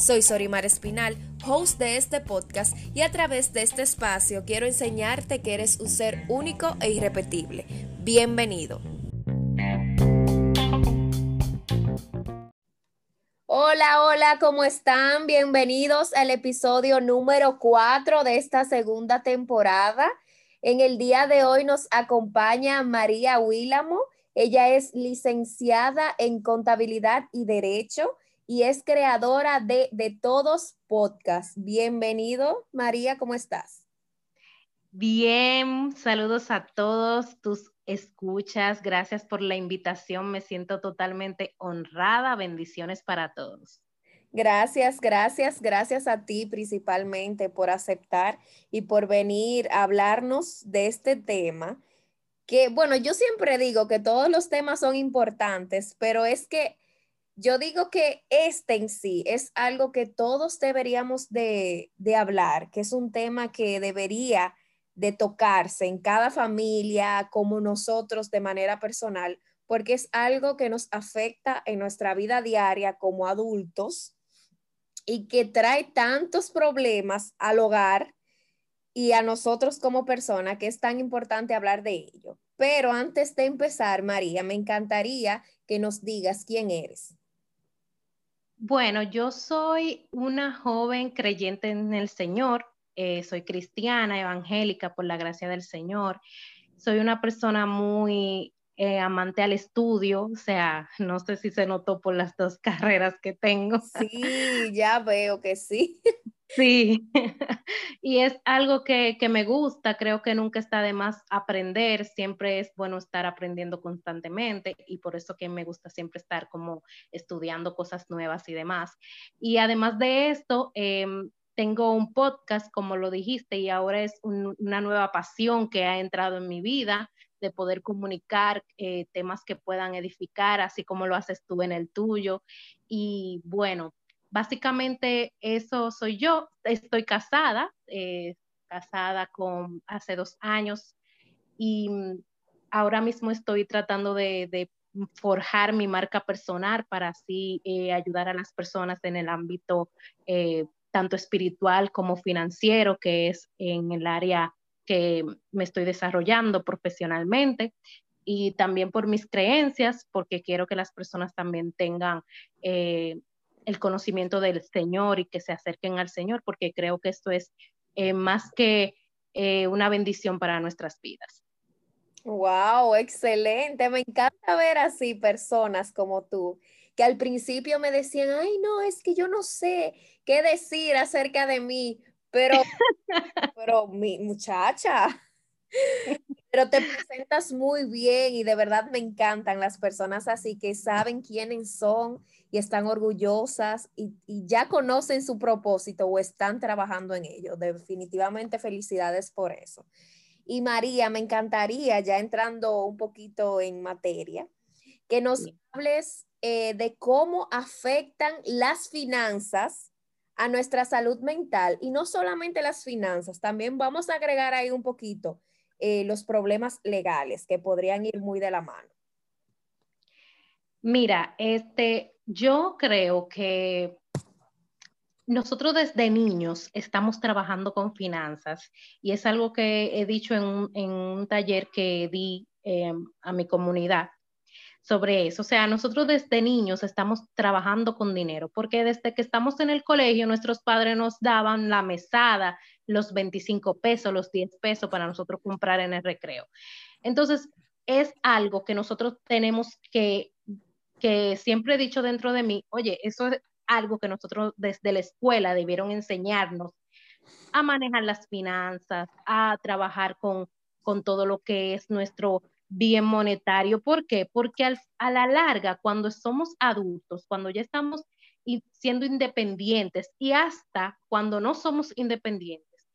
Soy Sorimar Espinal, host de este podcast y a través de este espacio quiero enseñarte que eres un ser único e irrepetible. Bienvenido. Hola, hola, ¿cómo están? Bienvenidos al episodio número 4 de esta segunda temporada. En el día de hoy nos acompaña María Willamo. Ella es licenciada en contabilidad y derecho y es creadora de De Todos Podcast. Bienvenido, María, ¿cómo estás? Bien, saludos a todos tus escuchas. Gracias por la invitación. Me siento totalmente honrada. Bendiciones para todos. Gracias, gracias, gracias a ti principalmente por aceptar y por venir a hablarnos de este tema. Que bueno, yo siempre digo que todos los temas son importantes, pero es que yo digo que este en sí es algo que todos deberíamos de, hablar, que es un tema que debería de tocarse en cada familia, como nosotros de manera personal, porque es algo que nos afecta en nuestra vida diaria como adultos y que trae tantos problemas al hogar y a nosotros como persona que es tan importante hablar de ello. Pero antes de empezar, María, me encantaría que nos digas quién eres. Bueno, yo soy una joven creyente en el Señor, eh, soy cristiana, evangélica por la gracia del Señor. Soy una persona muy eh, amante al estudio, o sea, no sé si se notó por las dos carreras que tengo. Sí, ya veo que sí. Sí, y es algo que, me gusta, creo que nunca está de más aprender, siempre es bueno estar aprendiendo constantemente y por eso que me gusta siempre estar como estudiando cosas nuevas y demás. Y además de esto, em, tengo un podcast, como lo dijiste, y ahora es una nueva pasión que ha entrado en mi vida de poder comunicar eh, temas que puedan edificar, así como lo haces tú en el tuyo. Y bueno, básicamente eso soy yo. Estoy casada, eh, casada con hace dos años y mm, ahora mismo estoy tratando de, forjar mi marca personal para así eh, ayudar a las personas en el ámbito tanto espiritual como financiero, que es en el área que me estoy desarrollando profesionalmente y también por mis creencias, porque quiero que las personas también tengan el conocimiento del Señor y que se acerquen al Señor, porque creo que esto es eh, más que eh, una bendición para nuestras vidas. Wow, excelente. Me encanta ver así personas como tú, que al principio me decían, ay, no, es que yo no sé qué decir acerca de mí, pero, pero mi muchacha, pero te presentas muy bien y de verdad me encantan las personas así que saben quiénes son y están orgullosas y, ya conocen su propósito o están trabajando en ello. Definitivamente felicidades por eso. Y María, me encantaría, ya entrando un poquito en materia, que nos hables eh, de cómo afectan las finanzas a nuestra salud mental y no solamente las finanzas, también vamos a agregar ahí un poquito eh, los problemas legales que podrían ir muy de la mano? Mira, este, yo creo que nosotros desde niños estamos trabajando con finanzas y es algo que he dicho en un, taller que di em, a mi comunidad sobre eso. O sea, nosotros desde niños estamos trabajando con dinero, porque desde que estamos en el colegio, nuestros padres nos daban la mesada, los 25 pesos, los 10 pesos para nosotros comprar en el recreo. Entonces, es algo que nosotros tenemos que, que siempre he dicho dentro de mí, oye, eso es algo que nosotros desde la escuela debieron enseñarnos a manejar las finanzas, a trabajar con, con todo lo que es nuestro bien monetario. ¿Por qué? Porque a la larga, cuando somos adultos, cuando ya estamos siendo independientes y hasta cuando no somos independientes,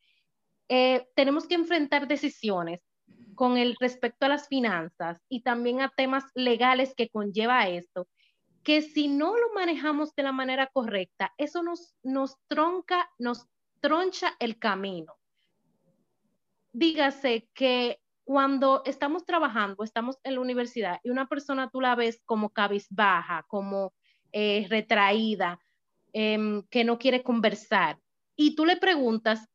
eh, tenemos que enfrentar decisiones con el respecto a las finanzas y también a temas legales que conlleva esto, que si no lo manejamos de la manera correcta, eso nos, nos tronca, nos troncha el camino. Dígase que cuando estamos trabajando, estamos en la universidad y una persona tú la ves como cabizbaja, como eh, retraída, em, que no quiere conversar, y tú le preguntas,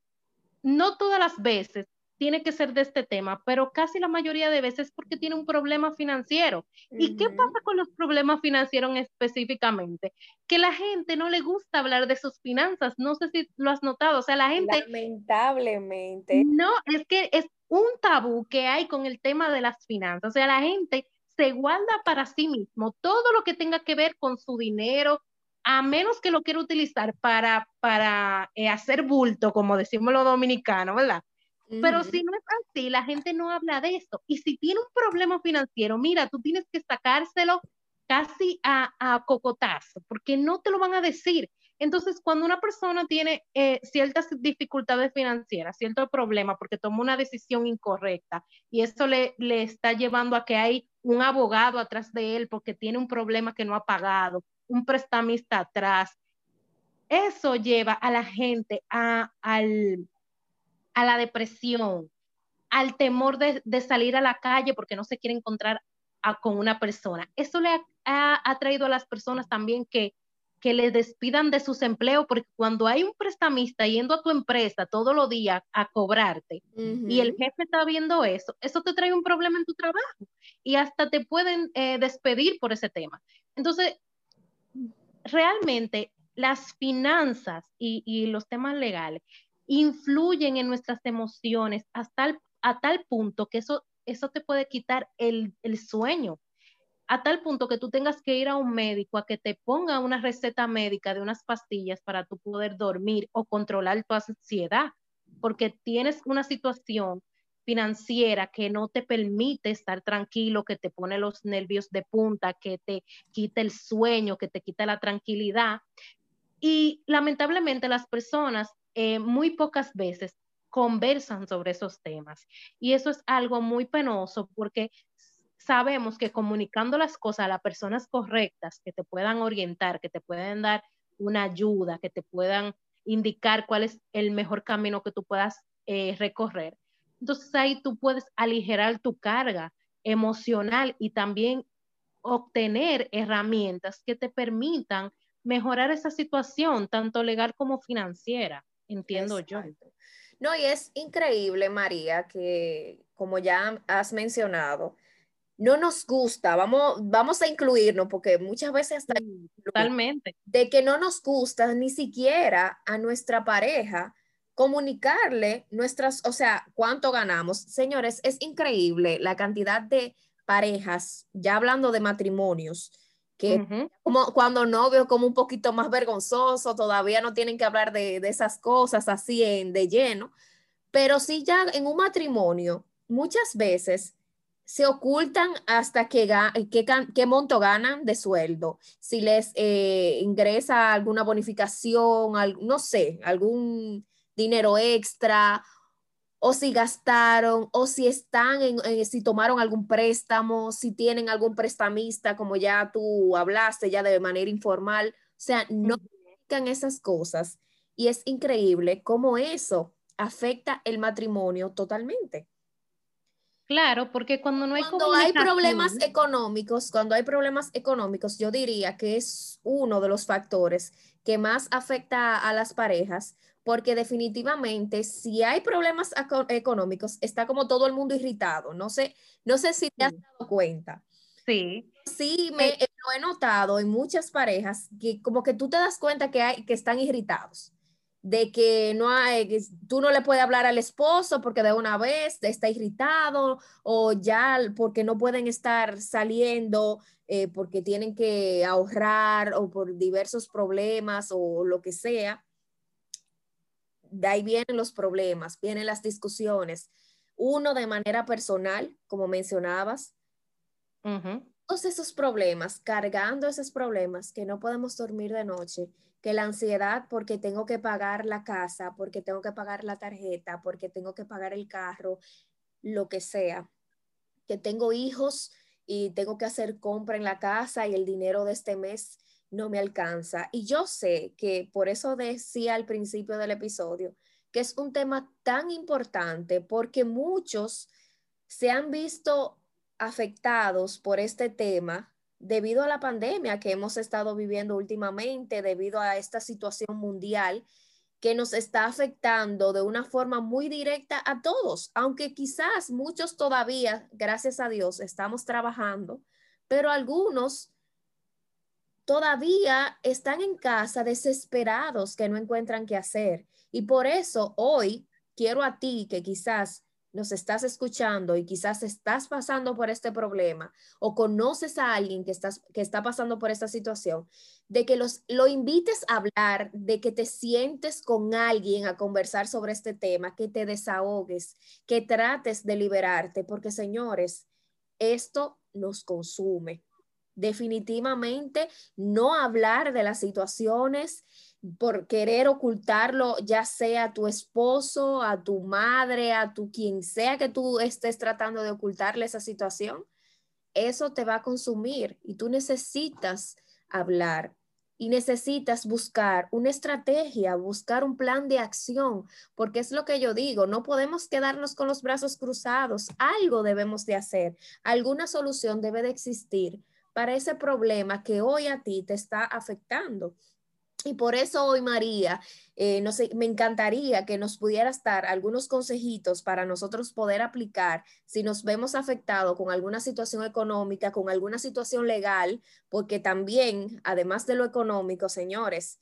no todas las veces tiene que ser de este tema, pero casi la mayoría de veces porque tiene un problema financiero. ¿Y qué pasa con los problemas financieros específicamente? Que la gente no le gusta hablar de sus finanzas. No sé si lo has notado. O sea, la gente... Lamentablemente. No, es que es un tabú que hay con el tema de las finanzas. O sea, la gente se guarda para sí mismo todo lo que tenga que ver con su dinero, a menos que lo quiera utilizar para, para eh, hacer bulto, como decimos los dominicanos, ¿verdad? Pero si no es así, la gente no habla de eso. Y si tiene un problema financiero, mira, tú tienes que sacárselo casi a, a cocotazo, porque no te lo van a decir. Entonces, cuando una persona tiene eh, ciertas dificultades financieras, cierto problema, porque tomó una decisión incorrecta y eso le, está llevando a que hay un abogado atrás de él porque tiene un problema que no ha pagado, un prestamista atrás, eso lleva a la gente a la depresión, al temor de, salir a la calle porque no se quiere encontrar con una persona. Eso le ha, traído a las personas también que, que le despidan de sus empleos, porque cuando hay un prestamista yendo a tu empresa todos los días a cobrarte y el jefe está viendo eso, eso te trae un problema en tu trabajo y hasta te pueden eh, despedir por ese tema. Entonces, realmente las finanzas y los temas legales influyen en nuestras emociones hasta a tal punto que eso, eso te puede quitar el, sueño, a tal punto que tú tengas que ir a un médico a que te ponga una receta médica de unas pastillas para tú poder dormir o controlar tu ansiedad, porque tienes una situación financiera que no te permite estar tranquilo, que te pone los nervios de punta, que te quita el sueño, que te quita la tranquilidad. Y lamentablemente las personas eh, muy pocas veces conversan sobre esos temas. Y eso es algo muy penoso porque sabemos que comunicando las cosas a las personas correctas que te puedan orientar, que te pueden dar una ayuda, que te puedan indicar cuál es el mejor camino que tú puedas eh, recorrer. Entonces ahí tú puedes aligerar tu carga emocional y también obtener herramientas que te permitan mejorar esa situación, tanto legal como financiera entiendo yo. No, y es increíble, María, que como ya has mencionado, no nos gusta, vamos, vamos a incluirnos, porque muchas veces está totalmente. de que no nos gusta ni siquiera a nuestra pareja comunicarle nuestras, o sea, cuánto ganamos. Señores, es increíble la cantidad de parejas, ya hablando de matrimonios, que como cuando novio como un poquito más vergonzoso, todavía no tienen que hablar de, esas cosas así en, de lleno, pero sí ya en un matrimonio muchas veces se ocultan hasta qué, qué, monto ganan de sueldo, si les eh, ingresa alguna bonificación, no sé, algún dinero extra o si gastaron, o si están en, si tomaron algún préstamo, si tienen algún prestamista, como ya tú hablaste, ya de manera informal. O sea, no explican esas cosas. Y es increíble cómo eso afecta el matrimonio totalmente. Claro, porque cuando no hay cuando hay problemas económicos, cuando hay problemas económicos, yo diría que es uno de los factores que más afecta a las parejas, porque definitivamente si hay problemas económicos, está como todo el mundo irritado. No sé, no sé si te has dado cuenta. Sí. Sí, me, eh, lo he notado en muchas parejas que como que tú te das cuenta que, hay, que están irritados, de que no hay, tú no le puedes hablar al esposo porque de una vez está irritado o ya porque no pueden estar saliendo eh, porque tienen que ahorrar o por diversos problemas o lo que sea de ahí vienen los problemas, vienen las discusiones. Uno de manera personal, como mencionabas, todos esos problemas, cargando esos problemas, que no podemos dormir de noche, que la ansiedad porque tengo que pagar la casa, porque tengo que pagar la tarjeta, porque tengo que pagar el carro, lo que sea, que tengo hijos y tengo que hacer compra en la casa y el dinero de este mes no me alcanza. Y yo sé que por eso decía al principio del episodio que es un tema tan importante porque muchos se han visto afectados por este tema debido a la pandemia que hemos estado viviendo últimamente, debido a esta situación mundial que nos está afectando de una forma muy directa a todos, aunque quizás muchos todavía, gracias a Dios, estamos trabajando, pero algunos todavía están en casa desesperados que no encuentran qué hacer. Y por eso hoy quiero a ti que quizás nos estás escuchando y quizás estás pasando por este problema o conoces a alguien que, estás, que está pasando por esta situación, de que los, lo invites a hablar, de que te sientes con alguien a conversar sobre este tema, que te desahogues, que trates de liberarte, porque señores, esto nos consume. Definitivamente no hablar de las situaciones por querer ocultarlo, ya sea a tu esposo, a tu madre, a tu quien sea que tú estés tratando de ocultarle esa situación, eso te va a consumir y tú necesitas hablar y necesitas buscar una estrategia, buscar un plan de acción, porque es lo que yo digo, no podemos quedarnos con los brazos cruzados, algo debemos de hacer, alguna solución debe de existir para ese problema que hoy a ti te está afectando. Y por eso hoy, María, eh, no sé, me encantaría que nos pudieras dar algunos consejitos para nosotros poder aplicar si nos vemos afectados con alguna situación económica, con alguna situación legal, porque también, además de lo económico, señores,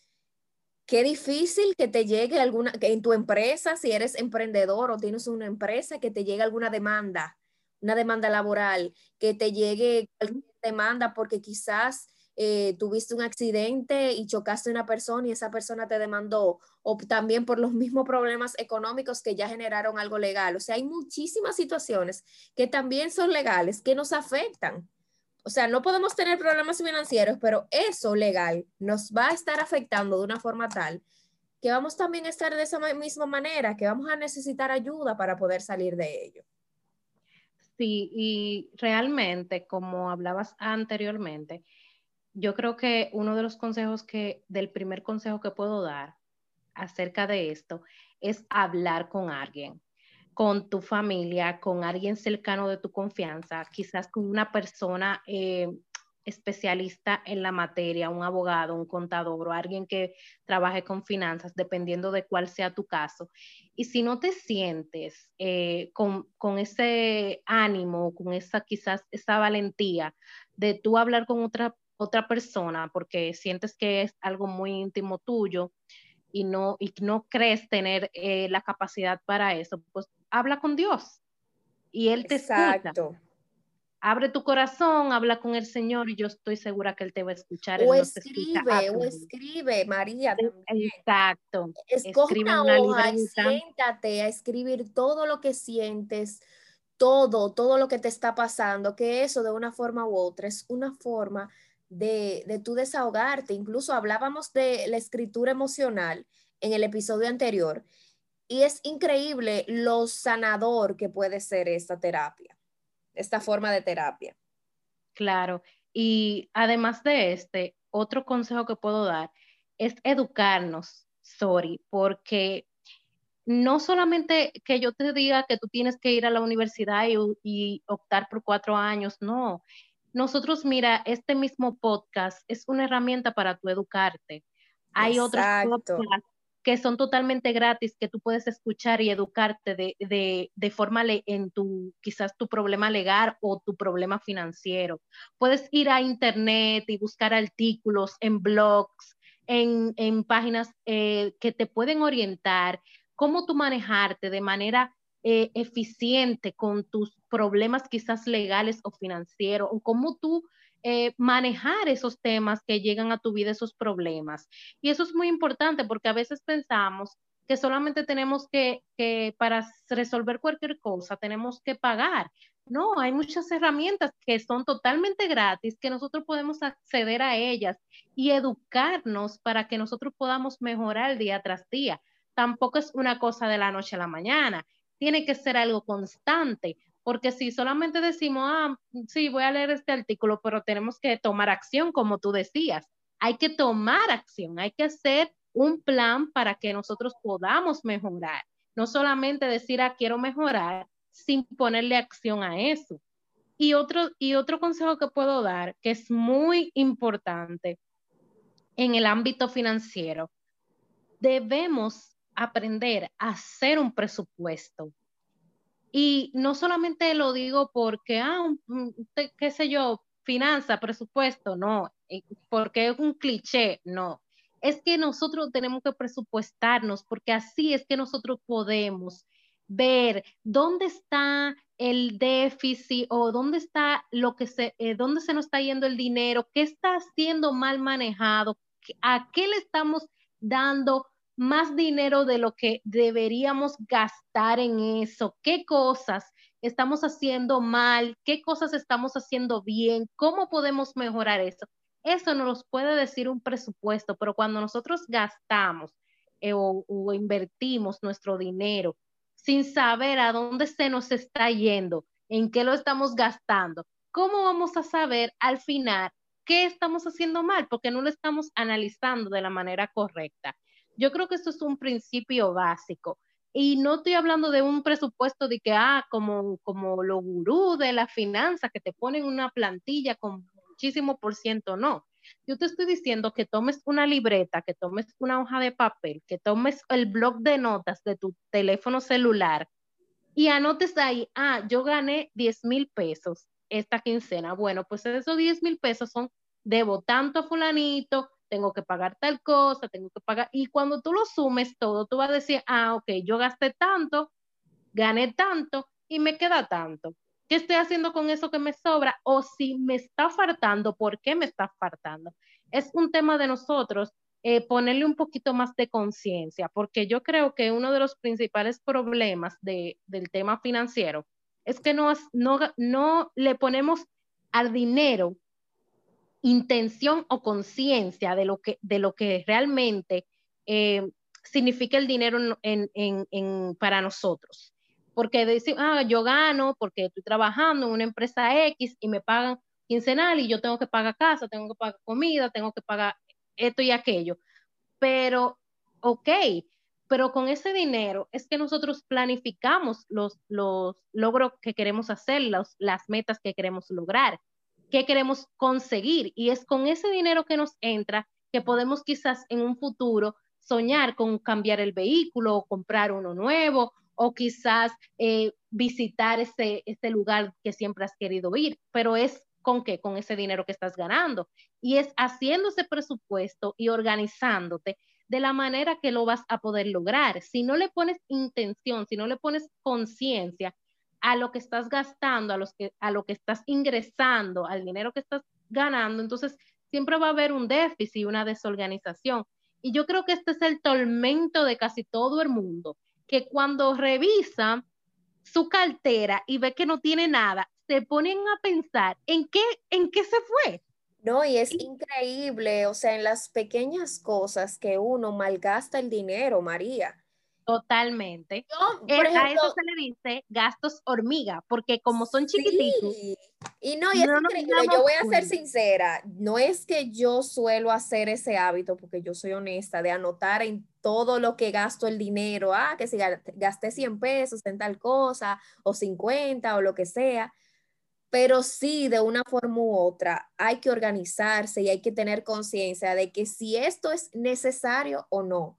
qué difícil que te llegue alguna, que en tu empresa, si eres emprendedor o tienes una empresa, que te llegue alguna demanda, una demanda laboral, que te llegue alguna demanda porque quizás eh, tuviste un accidente y chocaste a una persona y esa persona te demandó, o también por los mismos problemas económicos que ya generaron algo legal. O sea, hay muchísimas situaciones que también son legales, que nos afectan. O sea, no podemos tener problemas financieros, pero eso legal nos va a estar afectando de una forma tal que vamos también a estar de esa misma manera, que vamos a necesitar ayuda para poder salir de ello. Sí, y realmente, como hablabas anteriormente, yo creo que uno de los consejos que, del primer consejo que puedo dar acerca de esto es hablar con alguien, con tu familia, con alguien cercano de tu confianza, quizás con una persona eh, especialista en la materia, un abogado, un contador o alguien que trabaje con finanzas, dependiendo de cuál sea tu caso. Y si no te sientes eh, con, con, ese ánimo, con esa quizás esa valentía de tú hablar con otra otra persona porque sientes que es algo muy íntimo tuyo y no, y no crees tener eh, la capacidad para eso, pues habla con Dios y Él te Exacto. Abre tu corazón, habla con el Señor y yo estoy segura que Él te va a escuchar. O escribe, o escribe, María. Exacto. Escoge una, hoja y siéntate a escribir todo lo que sientes, todo, todo lo que te está pasando, que eso de una forma u otra es una forma de, de tu desahogarte. Incluso hablábamos de la escritura emocional en el episodio anterior y es increíble lo sanador que puede ser esta terapia, esta forma de terapia. Claro, y además de este, otro consejo que puedo dar es educarnos, sorry, porque no solamente que yo te diga que tú tienes que ir a la universidad y optar por cuatro años, no, nosotros, mira, este mismo podcast es una herramienta para tu educarte. Hay otros podcasts que son totalmente gratis, que tú puedes escuchar y educarte de, de, de forma en tu, quizás tu problema legal o tu problema financiero. Puedes ir a internet y buscar artículos en blogs, en, en páginas eh, que te pueden orientar cómo tú manejarte de manera eh, eficiente con tus problemas quizás legales o financieros, o cómo tú eh, manejar esos temas que llegan a tu vida, esos problemas. Y eso es muy importante porque a veces pensamos que solamente tenemos que, que para resolver cualquier cosa, tenemos que pagar, No, hay muchas herramientas que son totalmente gratis, que nosotros podemos acceder a ellas y educarnos para que nosotros podamos mejorar día tras día. Tampoco es una cosa de la noche a la mañana, tiene que ser algo constante, porque si solamente decimos, ah, sí, voy a leer este artículo, pero tenemos que tomar acción, como tú decías, hay que tomar acción, hay que hacer un plan para que nosotros podamos mejorar. No solamente decir, ah, quiero mejorar, sin ponerle acción a eso. Y otro, y otro consejo que puedo dar, que es muy importante en el ámbito financiero, debemos aprender a hacer un presupuesto. Y no solamente lo digo porque, ah, qué sé yo, finanza, presupuesto, no, eh, porque es un cliché, no. Es que nosotros tenemos que presupuestarnos porque así es que nosotros podemos ver dónde está el déficit o dónde está lo que se, eh, dónde se nos está yendo el dinero, qué está siendo mal manejado, a qué le estamos dando más dinero de lo que deberíamos gastar en eso, qué cosas estamos haciendo mal, qué cosas estamos haciendo bien, cómo podemos mejorar eso. Eso nos lo puede decir un presupuesto, pero cuando nosotros gastamos eh, o invertimos nuestro dinero sin saber a dónde se nos está yendo, en qué lo estamos gastando, ¿cómo vamos a saber al final qué estamos haciendo mal? Porque no lo estamos analizando de la manera correcta. Yo creo que eso es un principio básico. Y no estoy hablando de un presupuesto de que, ah, como, como lo gurú de la finanza, que te ponen una plantilla con muchísimo por ciento, no. Yo te estoy diciendo que tomes una libreta, que tomes una hoja de papel, que tomes el blog de notas de tu teléfono celular y anotes ahí, ah, yo gané 10 mil pesos esta quincena. Bueno, pues esos 10 mil pesos son, debo tanto a fulanito, tengo que pagar tal cosa, tengo que pagar. Y cuando tú lo sumes todo, tú vas a decir, ah, ok, yo gasté tanto, gané tanto y me queda tanto. ¿Qué estoy haciendo con eso que me sobra? O si me está faltando, ¿por qué me está faltando? Es un tema de nosotros eh, ponerle un poquito más de conciencia, porque yo creo que uno de los principales problemas del tema financiero es que no, no, no le ponemos al dinero intención o conciencia de, lo que, de lo que realmente eh, significa el dinero para nosotros porque decir, ah, yo gano porque estoy trabajando en una empresa X y me pagan quincenal y yo tengo que pagar casa, tengo que pagar comida, tengo que pagar esto y aquello. Pero, ok, pero con ese dinero es que nosotros planificamos los, los logros que queremos hacer, las metas que queremos lograr, qué queremos conseguir. Y es con ese dinero que nos entra que podemos quizás en un futuro soñar con cambiar el vehículo o comprar uno nuevo o quizás eh, visitar ese, ese lugar que siempre has querido ir, pero es con qué, con ese dinero que estás ganando. Y es haciendo ese presupuesto y organizándote de la manera que lo vas a poder lograr. Si no le pones intención, si no le pones conciencia a lo que estás gastando, a, los que, a lo que estás ingresando, al dinero que estás ganando, entonces siempre va a haber un déficit, una desorganización. Y yo creo que este es el tormento de casi todo el mundo, que cuando revisa su cartera y ve que no tiene nada, se ponen a pensar en qué, en qué se fue. No, y es increíble, o sea, en las pequeñas cosas que uno malgasta el dinero, María. Totalmente. Eh, a eso se le dice gastos hormiga, porque como son chiquititos. Y no, y es increíble. Yo voy a ser sincera, no es que yo suelo hacer ese hábito, porque yo soy honesta, de anotar en todo lo que gasto el dinero, ah, que si gasté 100 pesos en tal cosa, o 50, o lo que sea. Pero sí, de una forma u otra, hay que organizarse y hay que tener conciencia de que si esto es necesario o no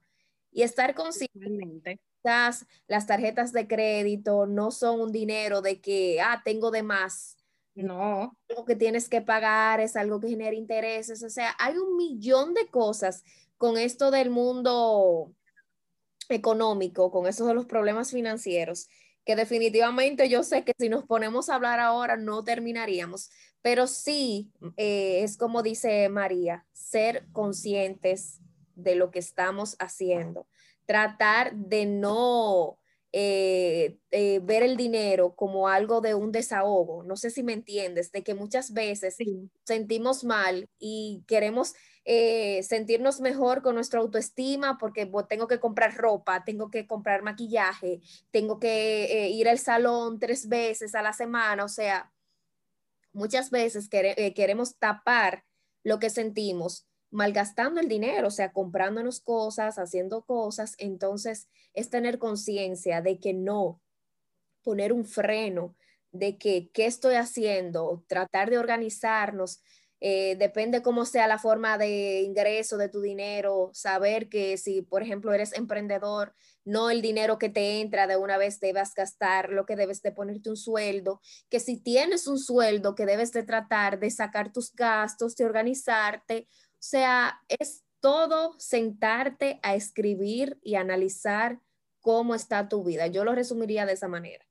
y estar consciente. Las tarjetas de crédito no son un dinero de que, ah, tengo de más. No. Lo que tienes que pagar es algo que genera intereses. O sea, hay un millón de cosas con esto del mundo económico, con esos de los problemas financieros, que definitivamente yo sé que si nos ponemos a hablar ahora no terminaríamos, pero sí eh, es como dice María, ser conscientes de lo que estamos haciendo. Tratar de no eh, eh, ver el dinero como algo de un desahogo. No sé si me entiendes, de que muchas veces sentimos mal y queremos eh, sentirnos mejor con nuestra autoestima porque tengo que comprar ropa, tengo que comprar maquillaje, tengo que ir al salón tres veces a la semana. O sea, muchas veces queremos tapar lo que sentimos malgastando el dinero, o sea, comprándonos cosas, haciendo cosas, entonces es tener conciencia de que no, poner un freno, de que qué estoy haciendo, tratar de organizarnos, eh, depende cómo sea la forma de ingreso de tu dinero, saber que si, por ejemplo, eres emprendedor, no el dinero que te entra de una vez debas gastar, lo que debes de ponerte un sueldo, que si tienes un sueldo que debes de tratar de sacar tus gastos, de organizarte, o sea, es todo sentarte a escribir y analizar cómo está tu vida. Yo lo resumiría de esa manera.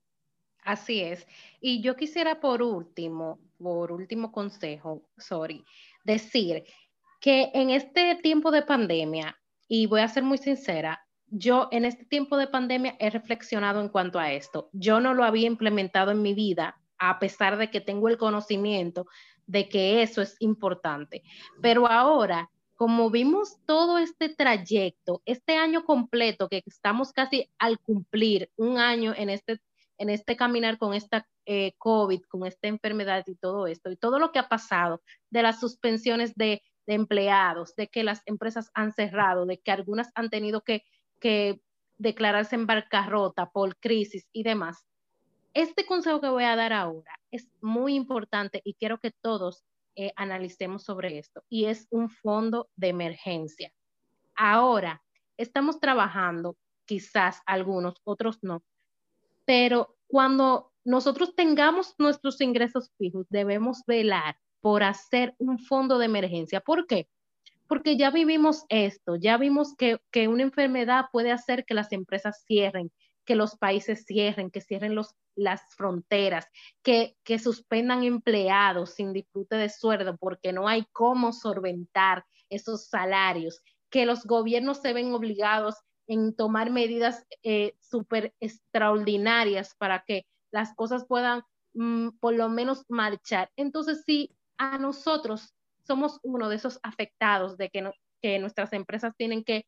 Así es. Y yo quisiera por último, por último consejo, sorry, decir que en este tiempo de pandemia, y voy a ser muy sincera, yo en este tiempo de pandemia he reflexionado en cuanto a esto. Yo no lo había implementado en mi vida, a pesar de que tengo el conocimiento de que eso es importante. Pero ahora, como vimos todo este trayecto, este año completo que estamos casi al cumplir un año en este, en este caminar con esta eh, COVID, con esta enfermedad y todo esto, y todo lo que ha pasado de las suspensiones de, empleados, de que las empresas han cerrado, de que algunas han tenido que, declararse en bancarrota por crisis y demás este consejo que voy a dar ahora es muy importante y quiero que todos eh, analicemos sobre esto y es un fondo de emergencia. Ahora, estamos trabajando, quizás algunos, otros no, pero cuando nosotros tengamos nuestros ingresos fijos, debemos velar por hacer un fondo de emergencia. ¿Por qué? Porque ya vivimos esto, ya vimos que, que una enfermedad puede hacer que las empresas cierren, que los países cierren, que cierren los, las fronteras, que, que suspendan empleados sin disfrute de sueldo porque no hay cómo solventar esos salarios, que los gobiernos se ven obligados en tomar medidas eh, súper extraordinarias para que las cosas puedan mm, por lo menos marchar. Entonces, si a nosotros somos uno de esos afectados de que, que nuestras empresas tienen que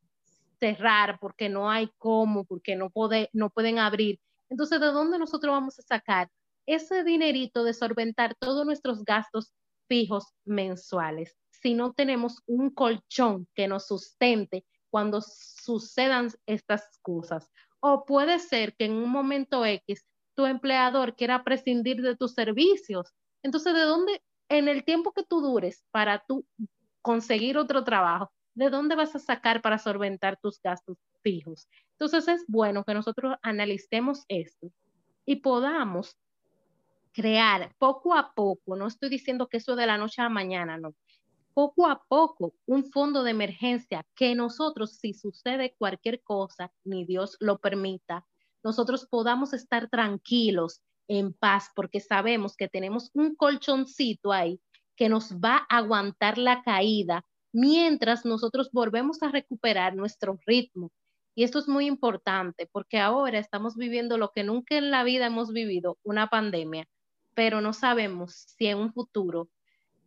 cerrar porque no hay cómo, porque no, puede, no pueden abrir. Entonces, ¿de dónde nosotros vamos a sacar ese dinerito de solventar todos nuestros gastos fijos mensuales? Si no tenemos un colchón que nos sustente cuando sucedan estas cosas. O puede ser que en un momento X tu empleador quiera prescindir de tus servicios. Entonces, ¿de dónde, en el tiempo que tú dures para tú conseguir otro trabajo, ¿de dónde vas a sacar para solventar tus gastos fijos? Entonces es bueno que nosotros analicemos esto y podamos crear poco a poco, no estoy diciendo que eso de la noche a mañana, no, poco a poco un fondo de emergencia que nosotros, si sucede cualquier cosa, ni Dios lo permita, nosotros podamos estar tranquilos, en paz, porque sabemos que tenemos un colchoncito ahí que nos va a aguantar la caída mientras nosotros volvemos a recuperar nuestro ritmo. Y esto es muy importante porque ahora estamos viviendo lo que nunca en la vida hemos vivido, una pandemia, pero no sabemos si en un futuro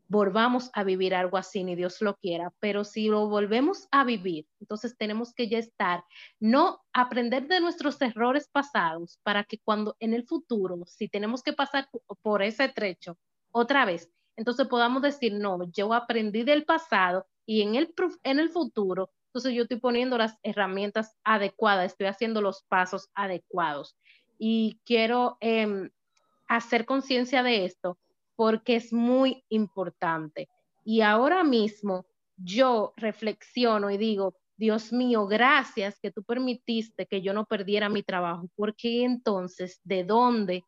volvamos a vivir algo así, ni Dios lo quiera, pero si lo volvemos a vivir, entonces tenemos que ya estar, no aprender de nuestros errores pasados para que cuando en el futuro, si tenemos que pasar por ese trecho otra vez, entonces podamos decir, no, yo aprendí del pasado y en el, en el futuro, entonces yo estoy poniendo las herramientas adecuadas, estoy haciendo los pasos adecuados. Y quiero em, hacer conciencia de esto porque es muy importante. Y ahora mismo yo reflexiono y digo, Dios mío, gracias que tú permitiste que yo no perdiera mi trabajo, porque entonces, ¿de dónde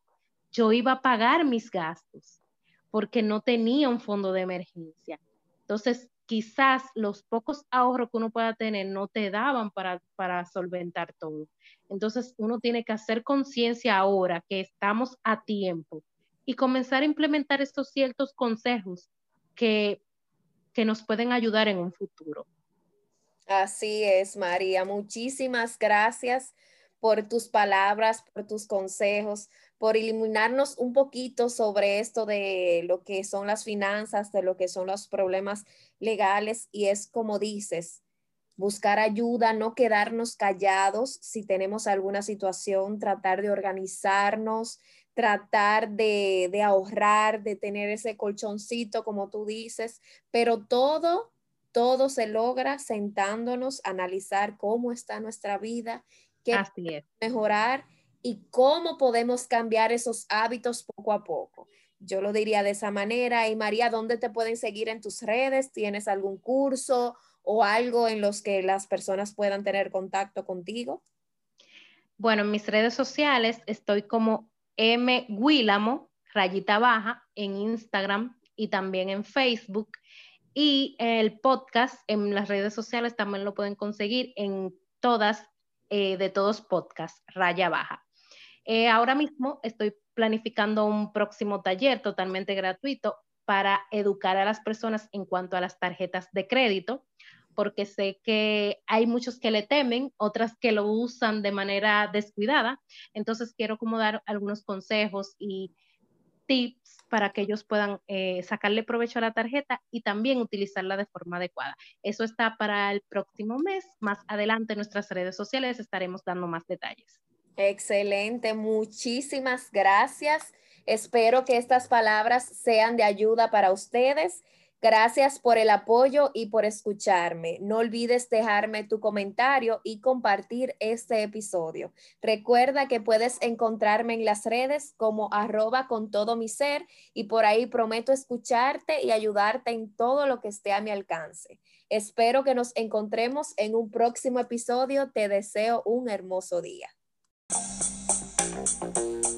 yo iba a pagar mis gastos? Porque no tenía un fondo de emergencia. Entonces, quizás los pocos ahorros que uno pueda tener no te daban para, para solventar todo. Entonces, uno tiene que hacer conciencia ahora que estamos a tiempo y comenzar a implementar estos ciertos consejos que, que nos pueden ayudar en un futuro. Así es, María. Muchísimas gracias por tus palabras, por tus consejos, por iluminarnos un poquito sobre esto de lo que son las finanzas, de lo que son los problemas legales. Y es como dices, buscar ayuda, no quedarnos callados si tenemos alguna situación, tratar de organizarnos, tratar de, de ahorrar, de tener ese colchoncito, como tú dices, pero todo todo se logra sentándonos analizar cómo está nuestra vida, qué mejorar y cómo podemos cambiar esos hábitos poco a poco. Yo lo diría de esa manera. Y María, ¿dónde te pueden seguir en tus redes? ¿Tienes algún curso o algo en los que las personas puedan tener contacto contigo? Bueno, en mis redes sociales estoy como M. Guilamo, rayita baja, en Instagram y también en Facebook. Y el podcast en las redes sociales también lo pueden conseguir en todas, eh, de todos podcasts, raya baja. Eh, ahora mismo estoy planificando un próximo taller totalmente gratuito para educar a las personas en cuanto a las tarjetas de crédito, porque sé que hay muchos que le temen, otras que lo usan de manera descuidada. Entonces quiero como dar algunos consejos y tips para que ellos puedan eh, sacarle provecho a la tarjeta y también utilizarla de forma adecuada. Eso está para el próximo mes. Más adelante en nuestras redes sociales estaremos dando más detalles. Excelente, muchísimas gracias. Espero que estas palabras sean de ayuda para ustedes Gracias por el apoyo y por escucharme. No olvides dejarme tu comentario y compartir este episodio. Recuerda que puedes encontrarme en las redes como arroba con todo mi ser y por ahí prometo escucharte y ayudarte en todo lo que esté a mi alcance. Espero que nos encontremos en un próximo episodio. Te deseo un hermoso día. Thank you.